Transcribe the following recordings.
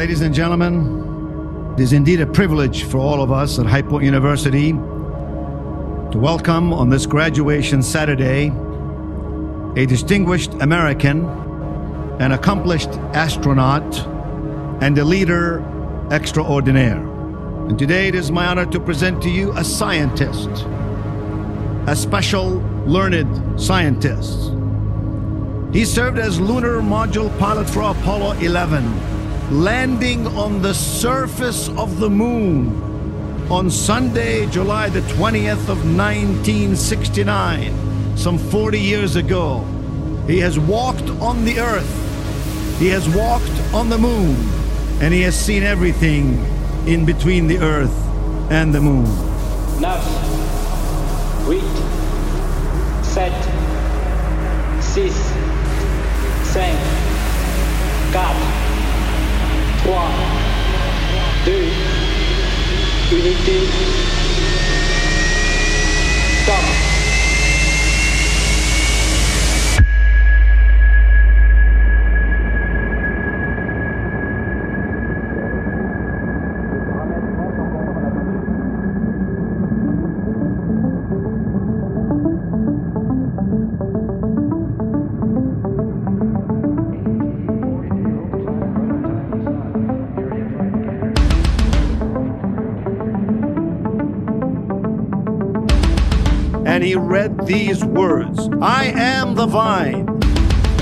Ladies and gentlemen, it is indeed a privilege for all of us at Point University to welcome on this graduation Saturday a distinguished American, an accomplished astronaut, and a leader extraordinaire. And today it is my honor to present to you a scientist, a special learned scientist. He served as lunar module pilot for Apollo 11, landing on the surface of the moon on Sunday, July the 20th of 1969, some 40 years ago. He has walked on the earth. He has walked on the moon and he has seen everything in between the earth and the moon. Neuf, huit, six, 3, 2, unité, stop. Words I am the vine,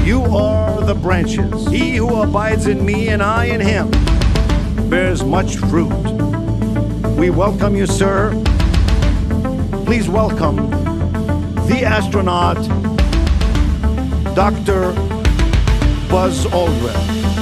you are the branches. He who abides in me and I in him bears much fruit. We welcome you, sir. Please welcome the astronaut, Dr. Buzz Aldrin.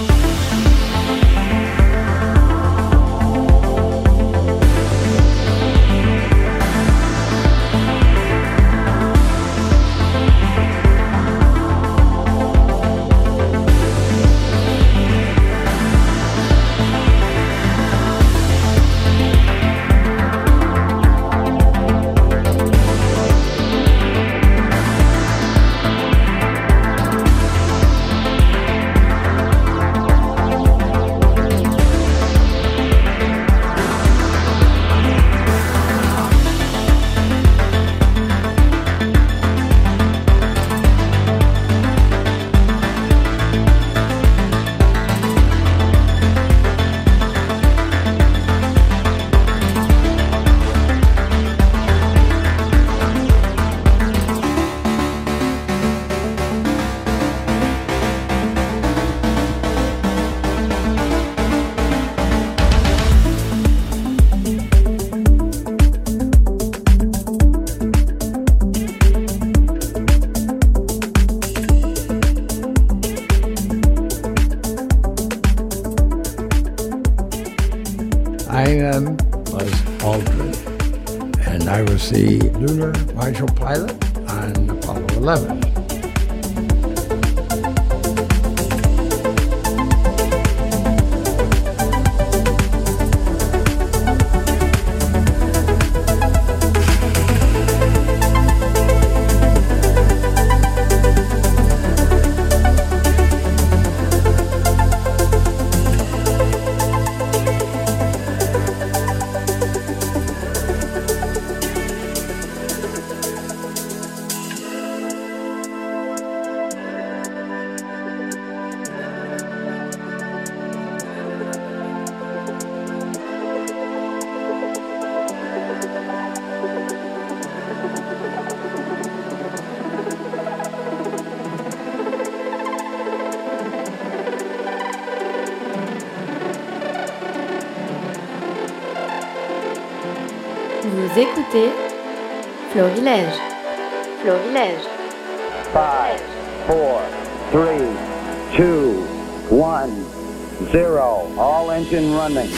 Florilège. Florilège. Five, four, three, two, one, zero. All engine running.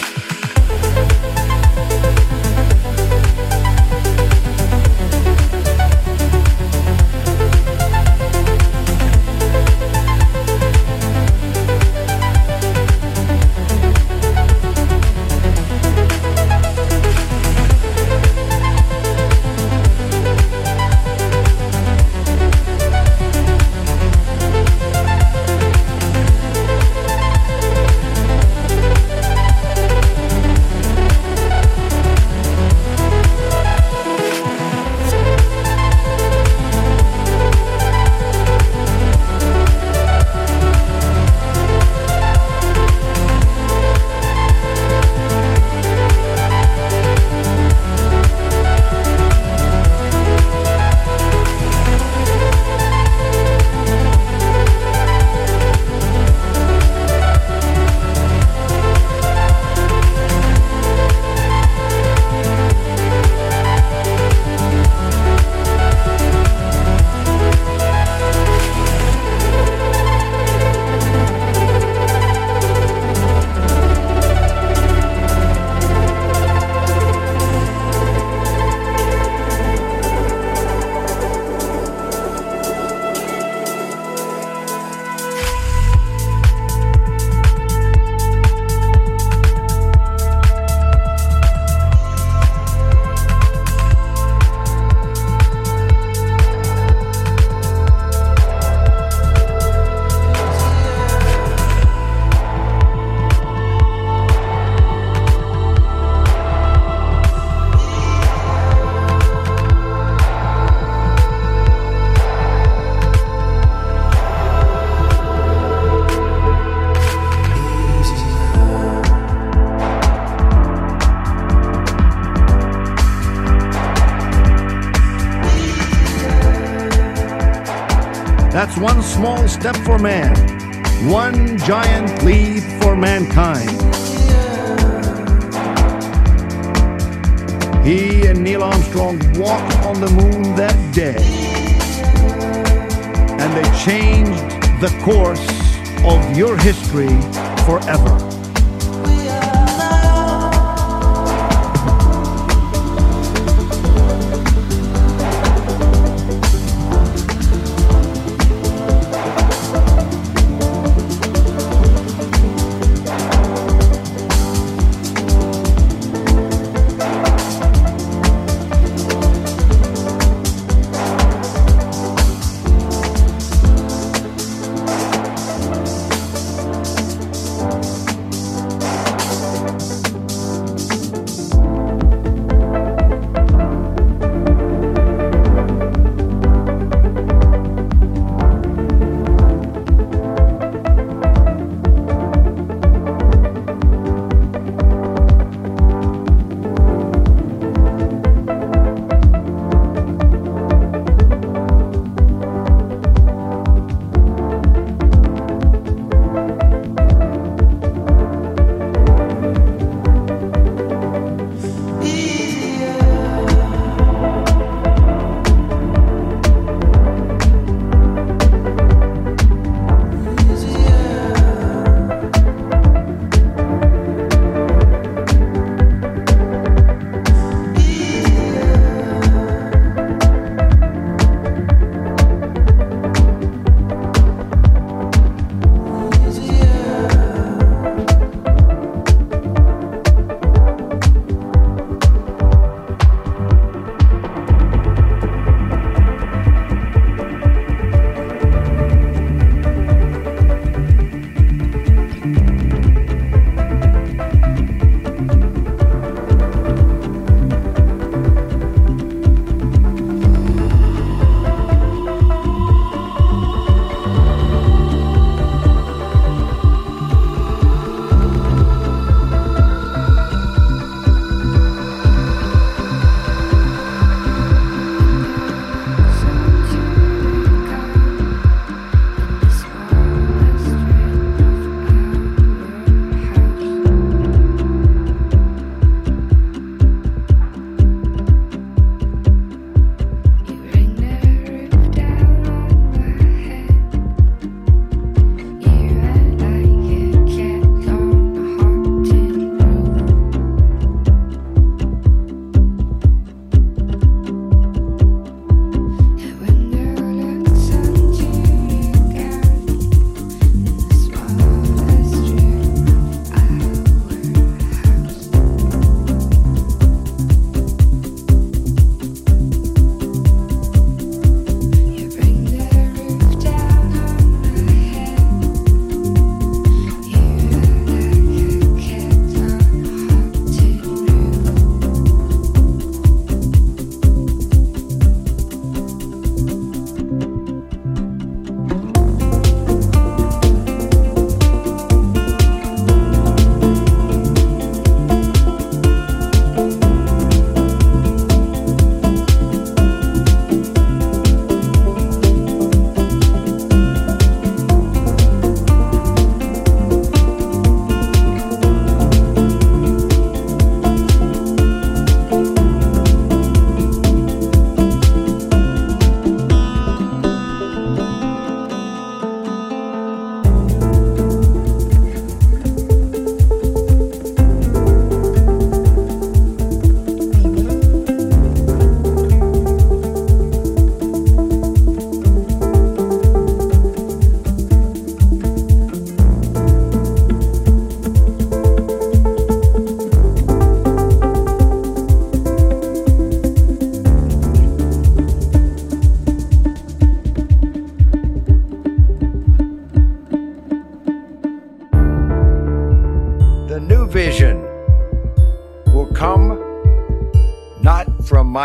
For man, one giant leap for mankind. He and Neil Armstrong walked on the moon that day, and they changed the course of your history forever.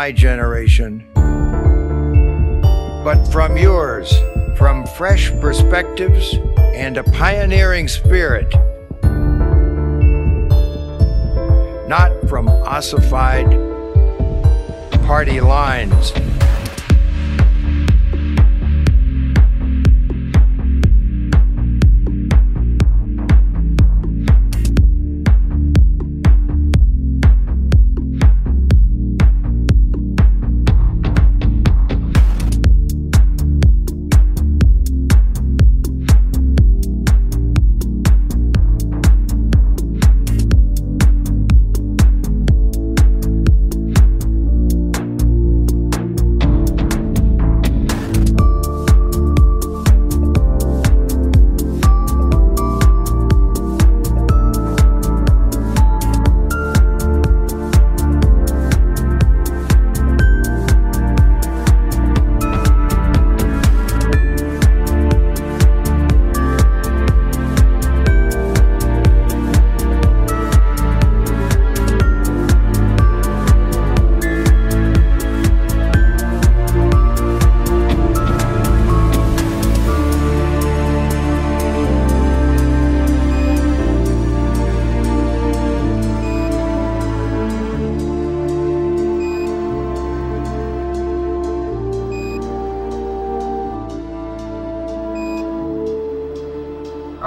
My generation, but from yours, from fresh perspectives and a pioneering spirit, not from ossified party lines.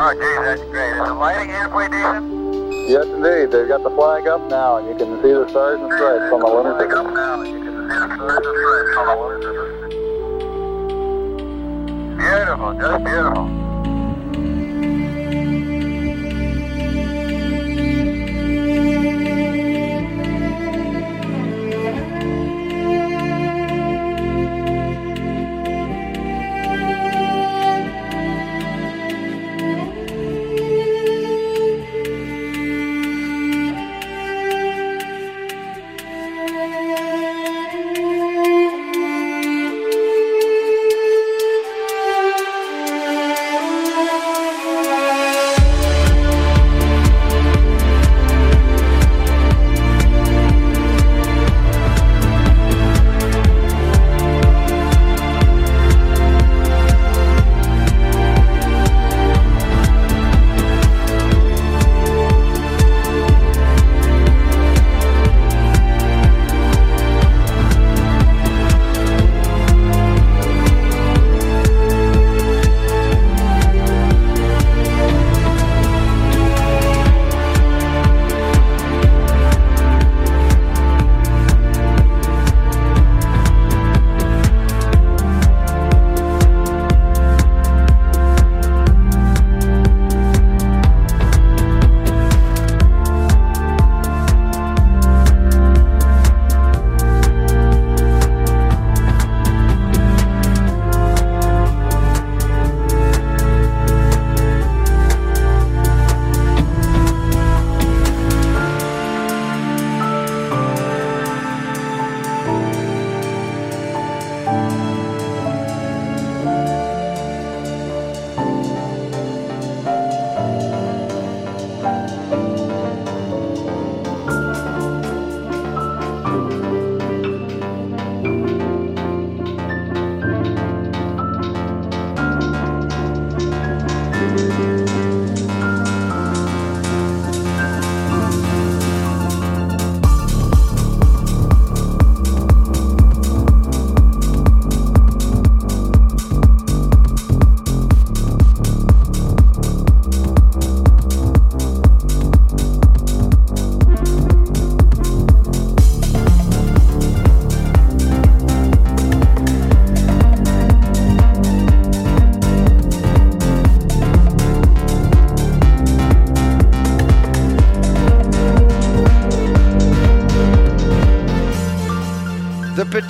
Oh, geez, that's great. Is the lighting halfway decent? Yes, indeed. They've got the flag up now, and you can see the stars and stripes on the lunar up now, and you can see the stars and stripes on the lunar. Beautiful, just beautiful.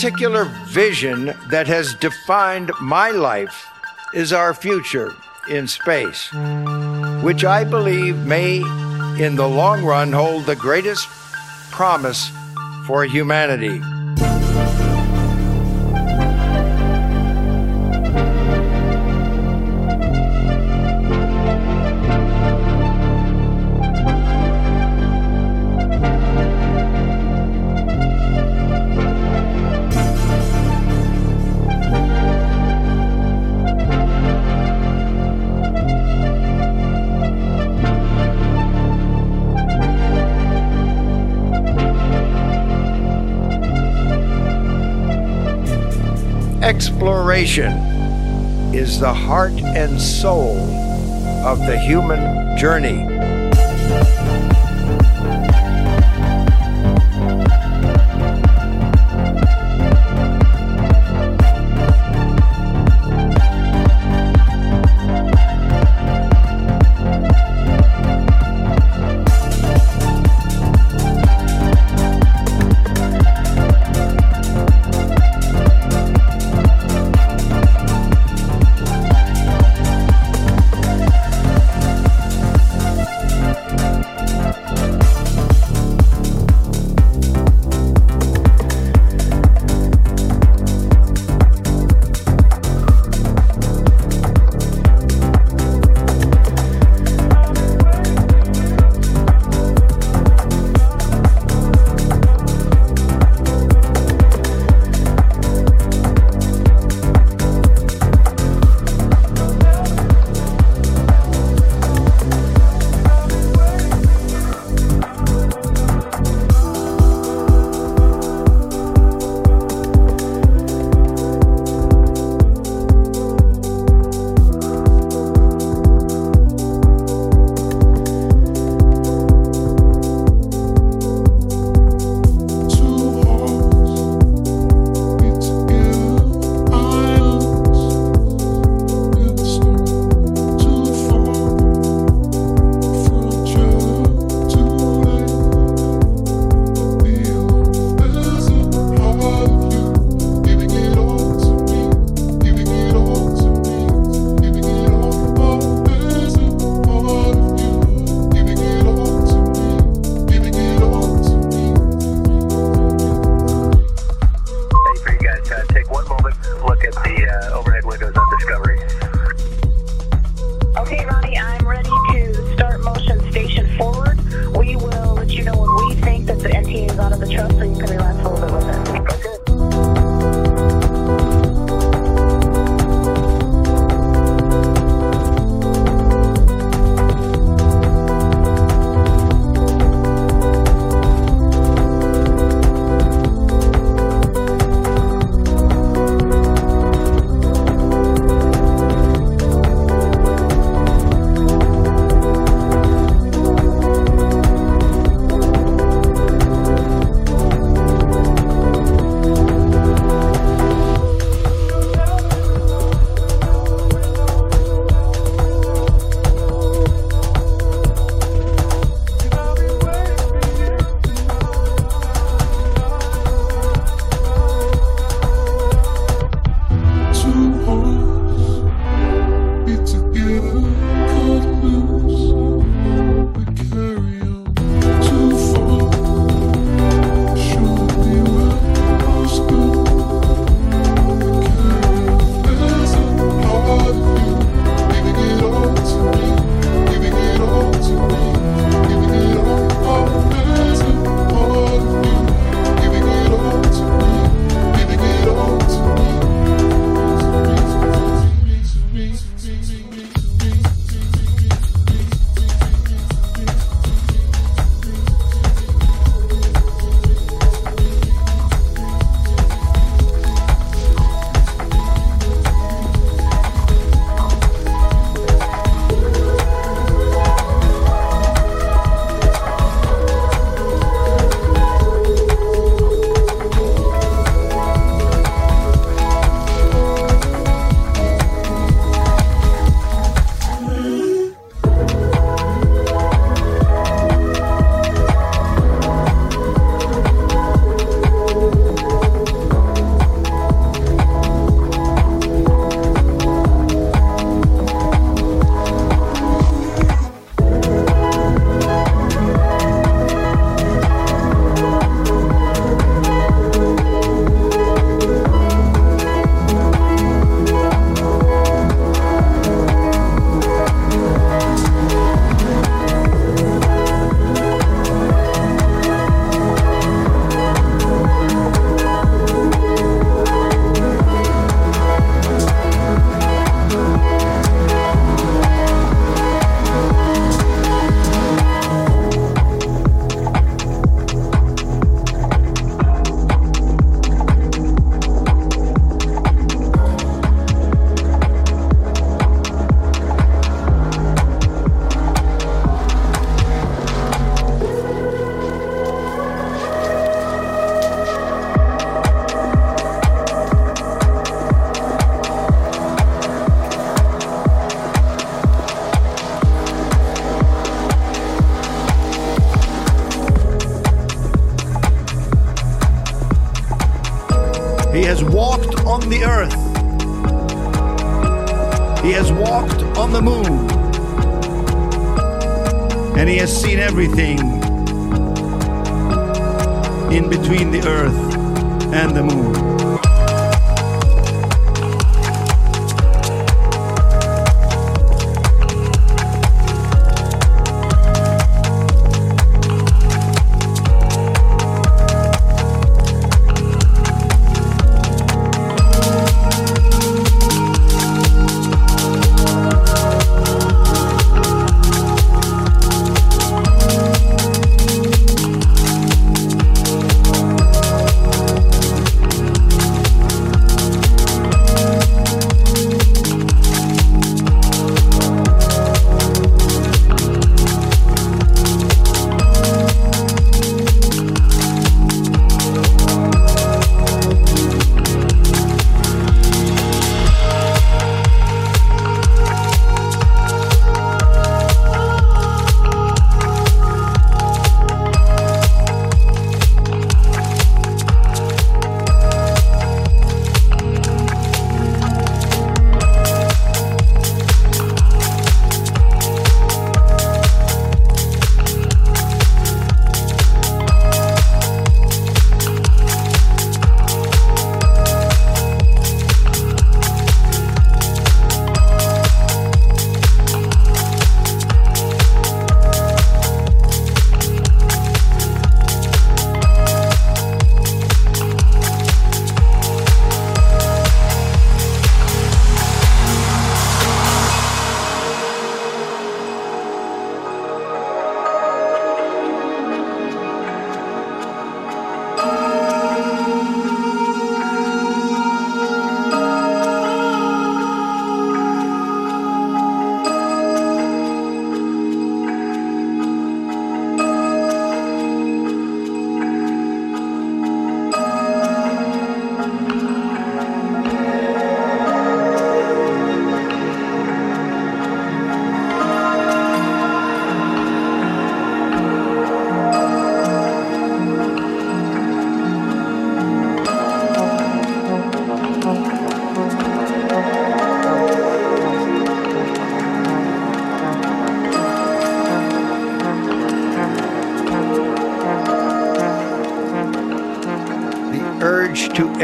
Particular vision that has defined my life is our future in space, which I believe may, in the long run, hold the greatest promise for humanity. Exploration is the heart and soul of the human journey.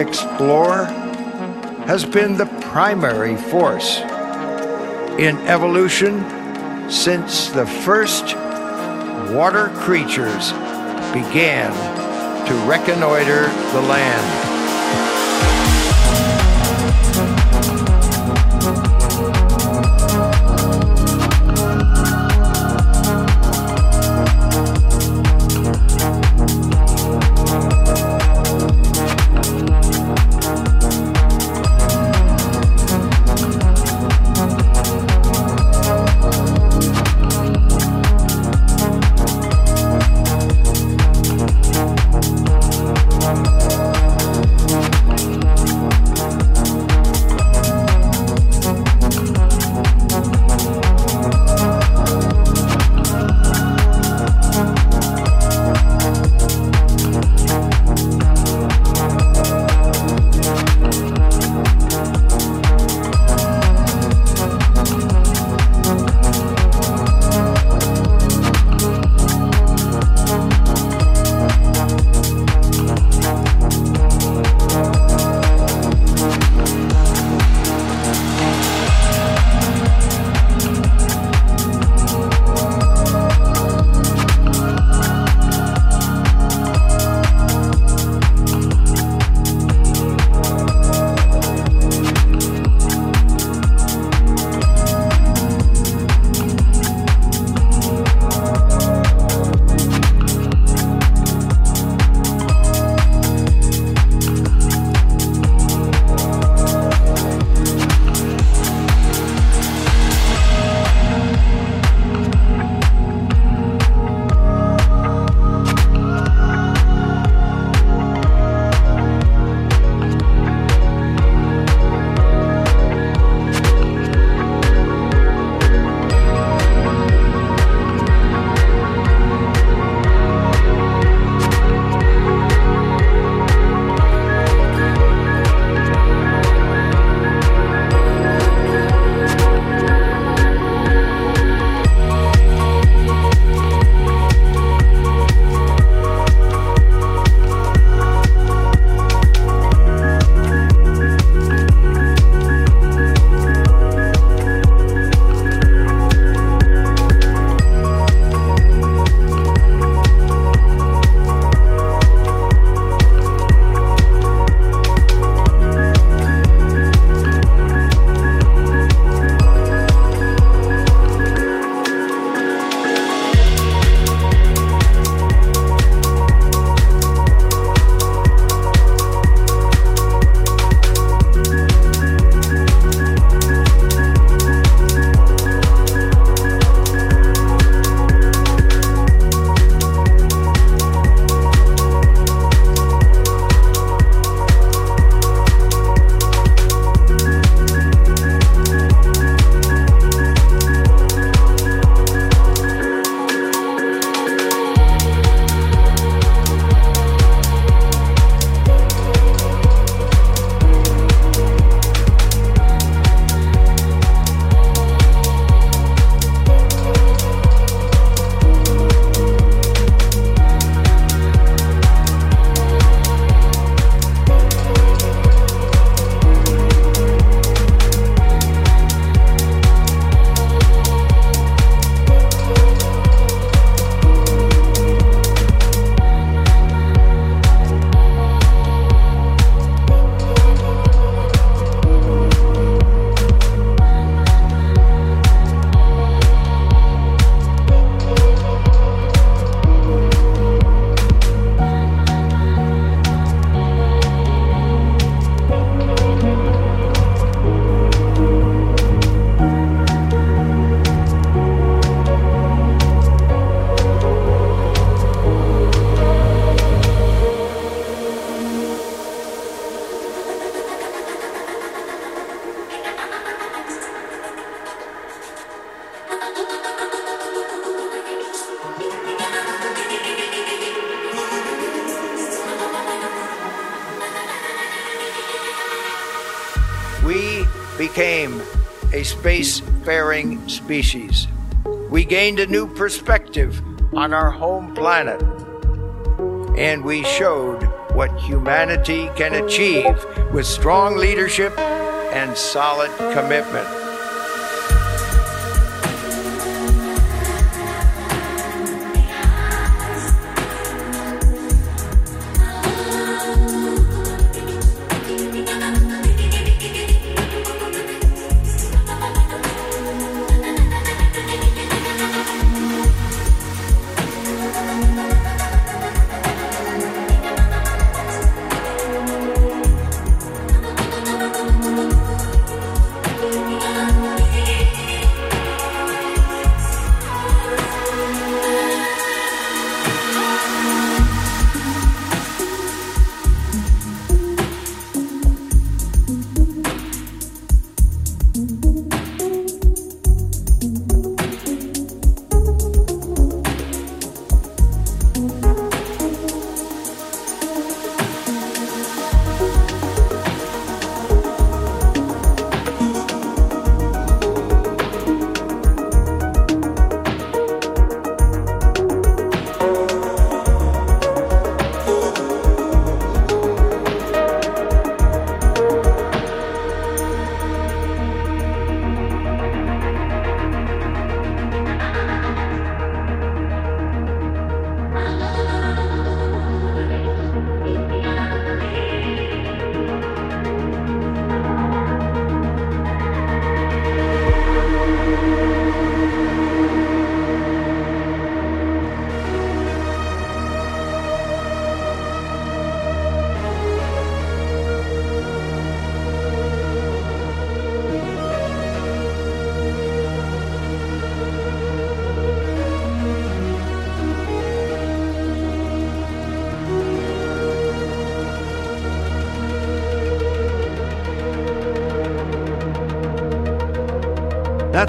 Explore has been the primary force in evolution since the first water creatures began to reconnoiter the land. Became a space-faring species. We gained a new perspective on our home planet, and we showed what humanity can achieve with strong leadership and solid commitment.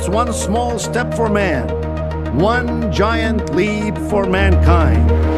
One small step for man, one giant leap for mankind.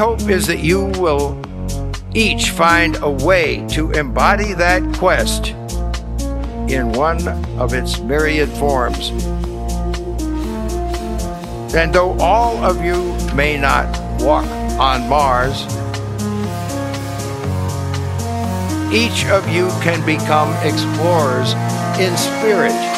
Hope is that you will each find a way to embody that quest in one of its myriad forms. And though all of you may not walk on Mars, each of you can become explorers in spirit.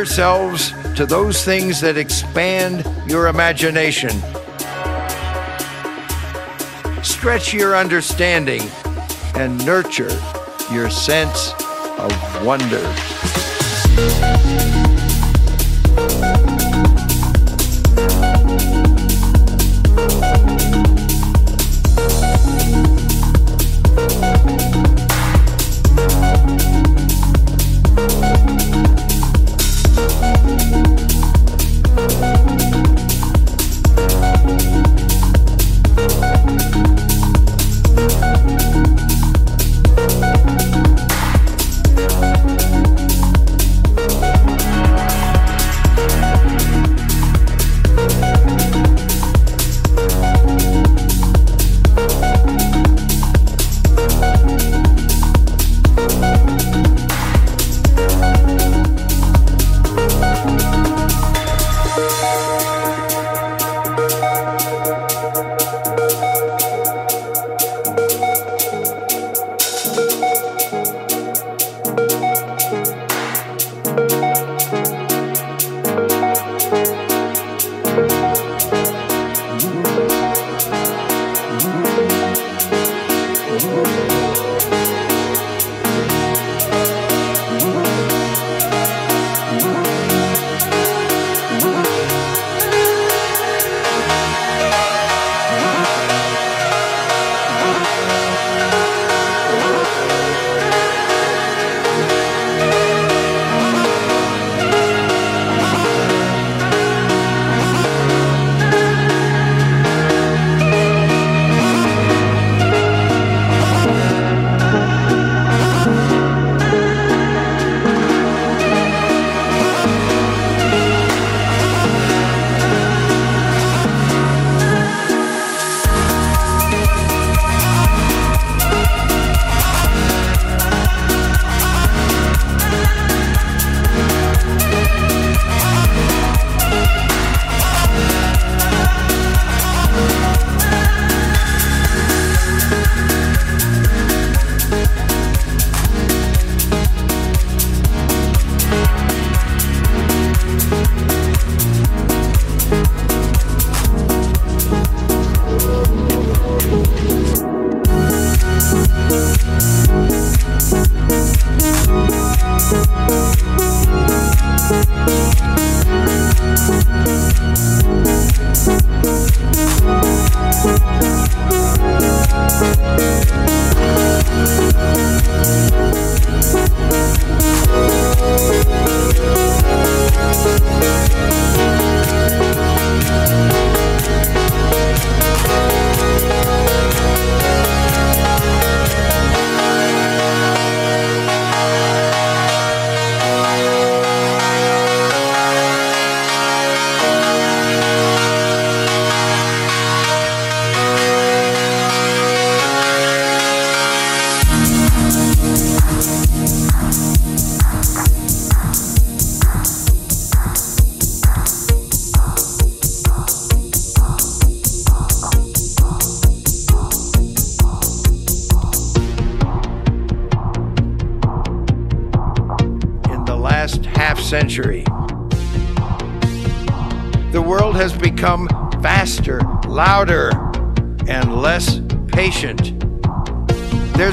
yourselves to those things that expand your imagination. Stretch your understanding and nurture your sense of wonder.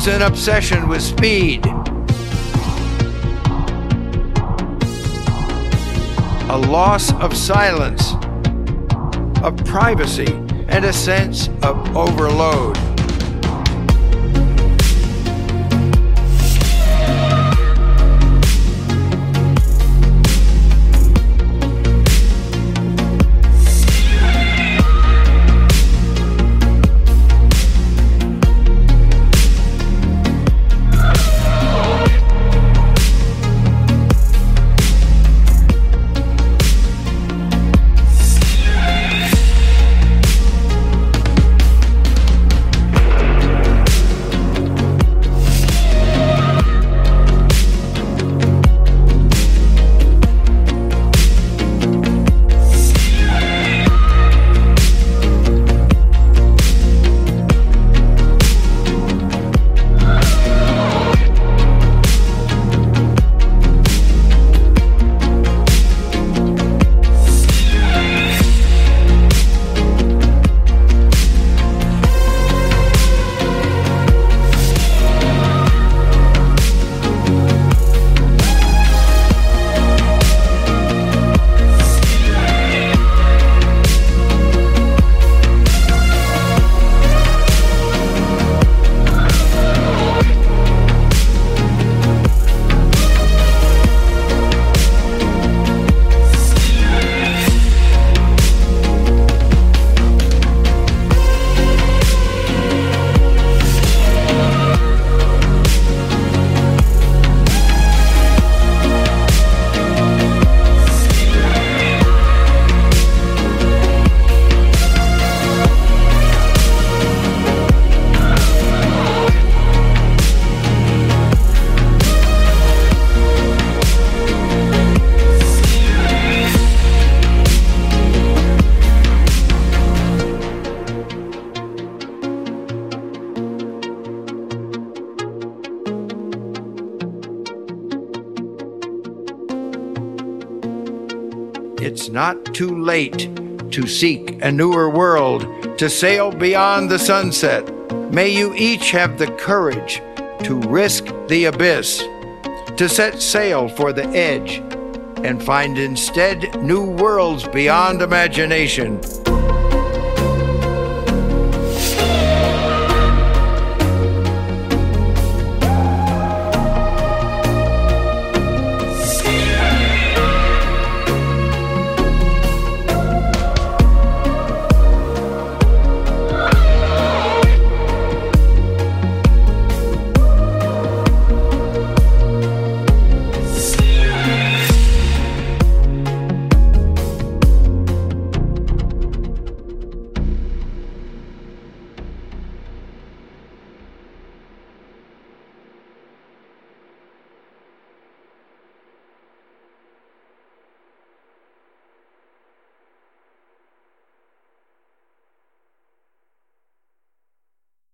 An obsession with speed. A loss of silence, of privacy, and a sense of overload. Not too late to seek a newer world, to sail beyond the sunset. May you each have the courage to risk the abyss, to set sail for the edge, and find instead new worlds beyond imagination